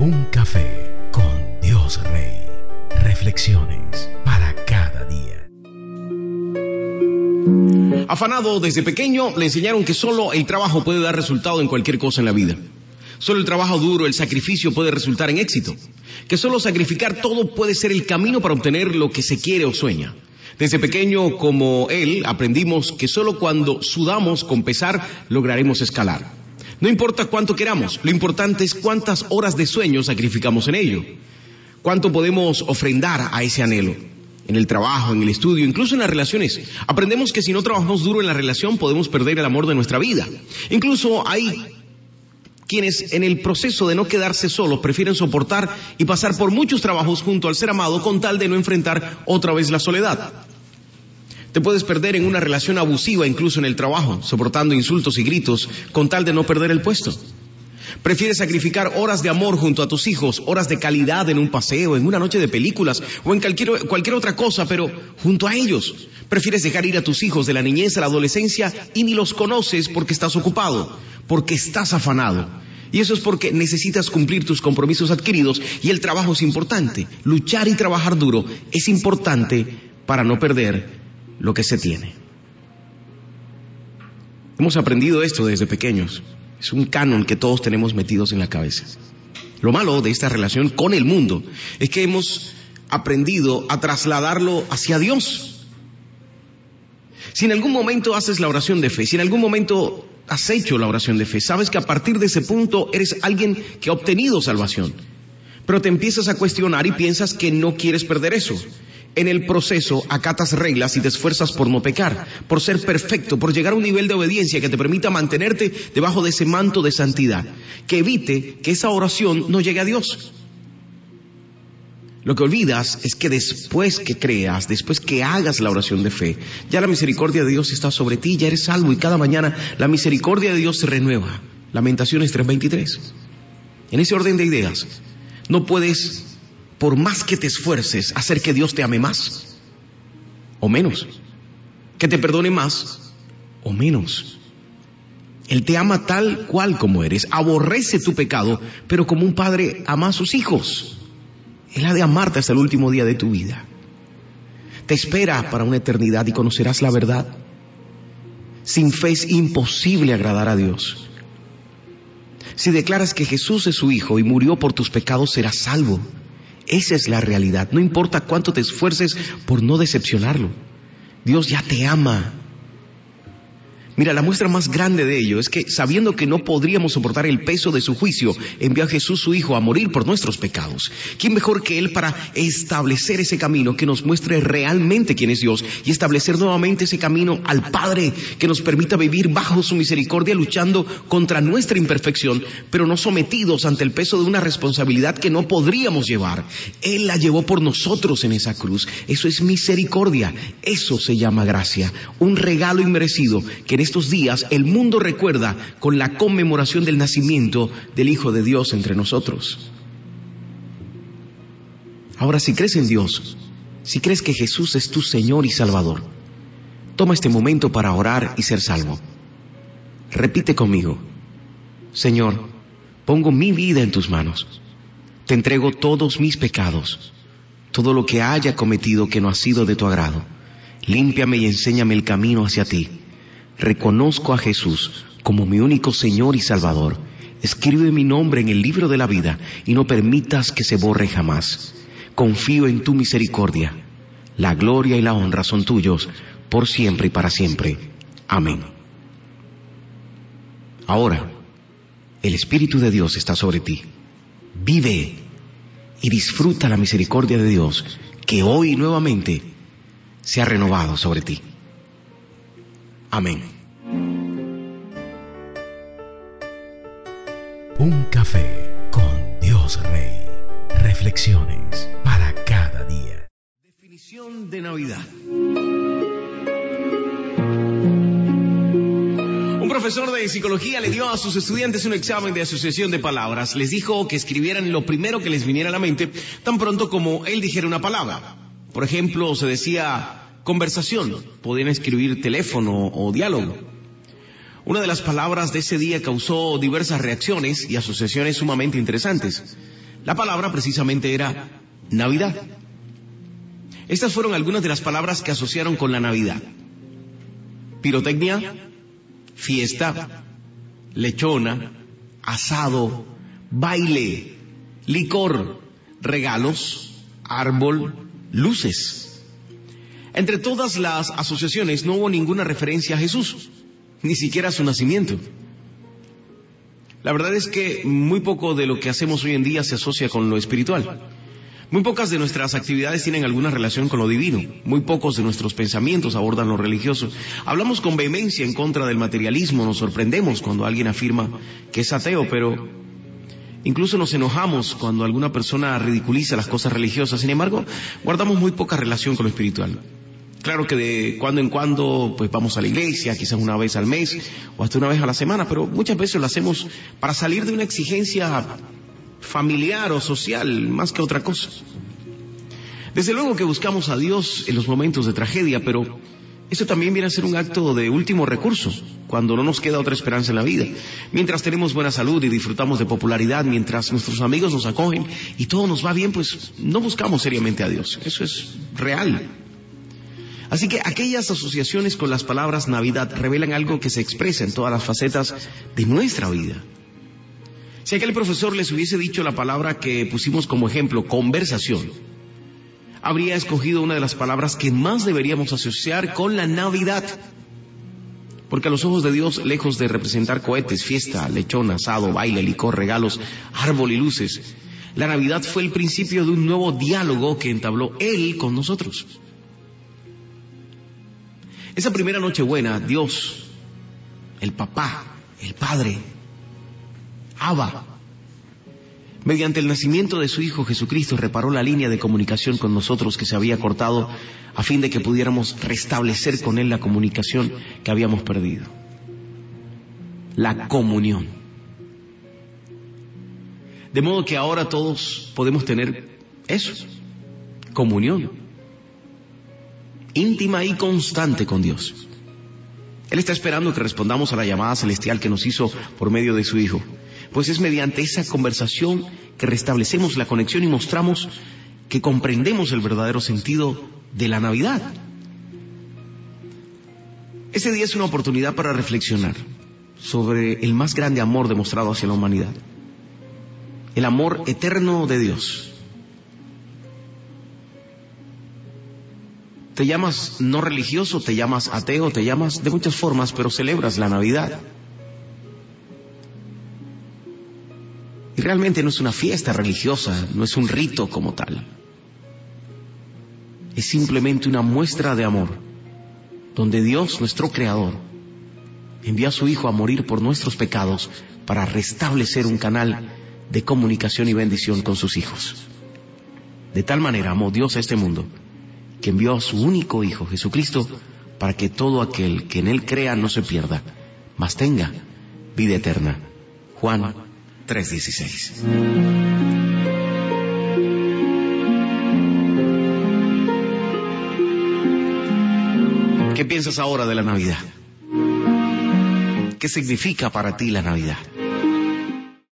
Un café con Dios Rey. Reflexiones para cada día. Afanado desde pequeño, le enseñaron que solo el trabajo puede dar resultado en cualquier cosa en la vida. Solo el trabajo duro, el sacrificio puede resultar en éxito. Que solo sacrificar todo puede ser el camino para obtener lo que se quiere o sueña. Desde pequeño, como él, aprendimos que solo cuando sudamos con pesar lograremos escalar. No importa cuánto queramos, lo importante es cuántas horas de sueño sacrificamos en ello. Cuánto podemos ofrendar a ese anhelo. En el trabajo, en el estudio, incluso en las relaciones. Aprendemos que si no trabajamos duro en la relación podemos perder el amor de nuestra vida. Incluso hay quienes en el proceso de no quedarse solos prefieren soportar y pasar por muchos trabajos junto al ser amado con tal de no enfrentar otra vez la soledad. Te puedes perder en una relación abusiva incluso en el trabajo, soportando insultos y gritos con tal de no perder el puesto. Prefieres sacrificar horas de amor junto a tus hijos, horas de calidad en un paseo, en una noche de películas o en cualquier, otra cosa, pero junto a ellos. Prefieres dejar ir a tus hijos de la niñez a la adolescencia y ni los conoces porque estás ocupado, porque estás afanado. Y eso es porque necesitas cumplir tus compromisos adquiridos y el trabajo es importante. Luchar y trabajar duro es importante para no perder lo que se tiene. Hemos aprendido esto desde pequeños. Es un canon que todos tenemos metidos en la cabeza. Lo malo de esta relación con el mundo es que hemos aprendido a trasladarlo hacia Dios. Si en algún momento haces la oración de fe, si en algún momento has hecho la oración de fe, sabes que a partir de ese punto eres alguien que ha obtenido salvación. Pero te empiezas a cuestionar y piensas que no quieres perder eso. En el proceso acatas reglas y te esfuerzas por no pecar, por ser perfecto, por llegar a un nivel de obediencia que te permita mantenerte debajo de ese manto de santidad, que evite que esa oración no llegue a Dios. Lo que olvidas es que después que creas, después que hagas la oración de fe, ya la misericordia de Dios está sobre ti, ya eres salvo y cada mañana la misericordia de Dios se renueva. Lamentaciones 3:23. En ese orden de ideas, no puedes por más que te esfuerces, hacer que Dios te ame más o menos, que te perdone más o menos. Él te ama tal cual como eres, aborrece tu pecado, pero como un padre ama a sus hijos. Él ha de amarte hasta el último día de tu vida. Te espera para una eternidad y conocerás la verdad. Sin fe es imposible agradar a Dios. Si declaras que Jesús es su Hijo y murió por tus pecados, serás salvo. Esa es la realidad. No importa cuánto te esfuerces por no decepcionarlo. Dios ya te ama. Mira, la muestra más grande de ello es que, sabiendo que no podríamos soportar el peso de su juicio, envió a Jesús su Hijo a morir por nuestros pecados. ¿Quién mejor que Él para establecer ese camino que nos muestre realmente quién es Dios y establecer nuevamente ese camino al Padre que nos permita vivir bajo su misericordia, luchando contra nuestra imperfección, pero no sometidos ante el peso de una responsabilidad que no podríamos llevar? Él la llevó por nosotros en esa cruz. Eso es misericordia. Eso se llama gracia. Un regalo inmerecido que estos días el mundo recuerda con la conmemoración del nacimiento del Hijo de Dios entre nosotros. Ahora, si crees en Dios, si crees que Jesús es tu Señor y Salvador, toma este momento para orar y ser salvo. Repite conmigo, Señor, pongo mi vida en tus manos. Te entrego todos mis pecados, todo lo que haya cometido que no ha sido de tu agrado. Límpiame y enséñame el camino hacia ti reconozco a Jesús como mi único Señor y Salvador. Escribe mi nombre en el libro de la vida y no permitas que se borre jamás. Confío en tu misericordia. La gloria y la honra son tuyos por siempre y para siempre. Amén. Ahora, el Espíritu de Dios está sobre ti. Vive y disfruta la misericordia de Dios que hoy nuevamente se ha renovado sobre ti. Amén. Un café con Dios Rey. Reflexiones para cada día. Definición de Navidad. Un profesor de psicología le dio a sus estudiantes un examen de asociación de palabras. Les dijo que escribieran lo primero que les viniera a la mente, tan pronto como él dijera una palabra. Por ejemplo, se decía conversación, podían escribir teléfono o diálogo. Una de las palabras de ese día causó diversas reacciones y asociaciones sumamente interesantes. La palabra precisamente era Navidad. Estas fueron algunas de las palabras que asociaron con la Navidad. Pirotecnia, fiesta, lechona, asado, baile, licor, regalos, árbol, luces. Entre todas las asociaciones no hubo ninguna referencia a Jesús, ni siquiera a su nacimiento. La verdad es que muy poco de lo que hacemos hoy en día se asocia con lo espiritual. Muy pocas de nuestras actividades tienen alguna relación con lo divino. Muy pocos de nuestros pensamientos abordan lo religioso. Hablamos con vehemencia en contra del materialismo. Nos sorprendemos cuando alguien afirma que es ateo, pero incluso nos enojamos cuando alguna persona ridiculiza las cosas religiosas. Sin embargo, guardamos muy poca relación con lo espiritual. Claro que de cuando en cuando pues vamos a la iglesia, quizás una vez al mes o hasta una vez a la semana, pero muchas veces lo hacemos para salir de una exigencia familiar o social, más que otra cosa. Desde luego que buscamos a Dios en los momentos de tragedia, pero eso también viene a ser un acto de último recurso, cuando no nos queda otra esperanza en la vida. Mientras tenemos buena salud y disfrutamos de popularidad, mientras nuestros amigos nos acogen y todo nos va bien, pues no buscamos seriamente a Dios. Eso es real. Así que aquellas asociaciones con las palabras Navidad revelan algo que se expresa en todas las facetas de nuestra vida. Si aquel profesor les hubiese dicho la palabra que pusimos como ejemplo, conversación, habría escogido una de las palabras que más deberíamos asociar con la Navidad. Porque a los ojos de Dios, lejos de representar cohetes, fiesta, lechón, asado, baile, licor, regalos, árbol y luces, la Navidad fue el principio de un nuevo diálogo que entabló Él con nosotros. Esa primera noche buena, Dios, el papá, el padre, Abba. Mediante el nacimiento de su Hijo Jesucristo reparó la línea de comunicación con nosotros que se había cortado a fin de que pudiéramos restablecer con Él la comunicación que habíamos perdido. La comunión. De modo que ahora todos podemos tener eso, comunión, íntima y constante con Dios. Él está esperando que respondamos a la llamada celestial que nos hizo por medio de su Hijo pues es mediante esa conversación que restablecemos la conexión y mostramos que comprendemos el verdadero sentido de la Navidad. Ese día es una oportunidad para reflexionar sobre el más grande amor demostrado hacia la humanidad, el amor eterno de Dios. Te llamas no religioso, te llamas ateo, te llamas de muchas formas, pero celebras la Navidad. Y realmente no es una fiesta religiosa, no es un rito como tal. Es simplemente una muestra de amor, donde Dios, nuestro Creador, envía a su Hijo a morir por nuestros pecados para restablecer un canal de comunicación y bendición con sus hijos. De tal manera amó Dios a este mundo, que envió a su único Hijo, Jesucristo, para que todo aquel que en Él crea no se pierda, mas tenga vida eterna. Juan 3.16. ¿Qué piensas ahora de la Navidad? ¿Qué significa para ti la Navidad?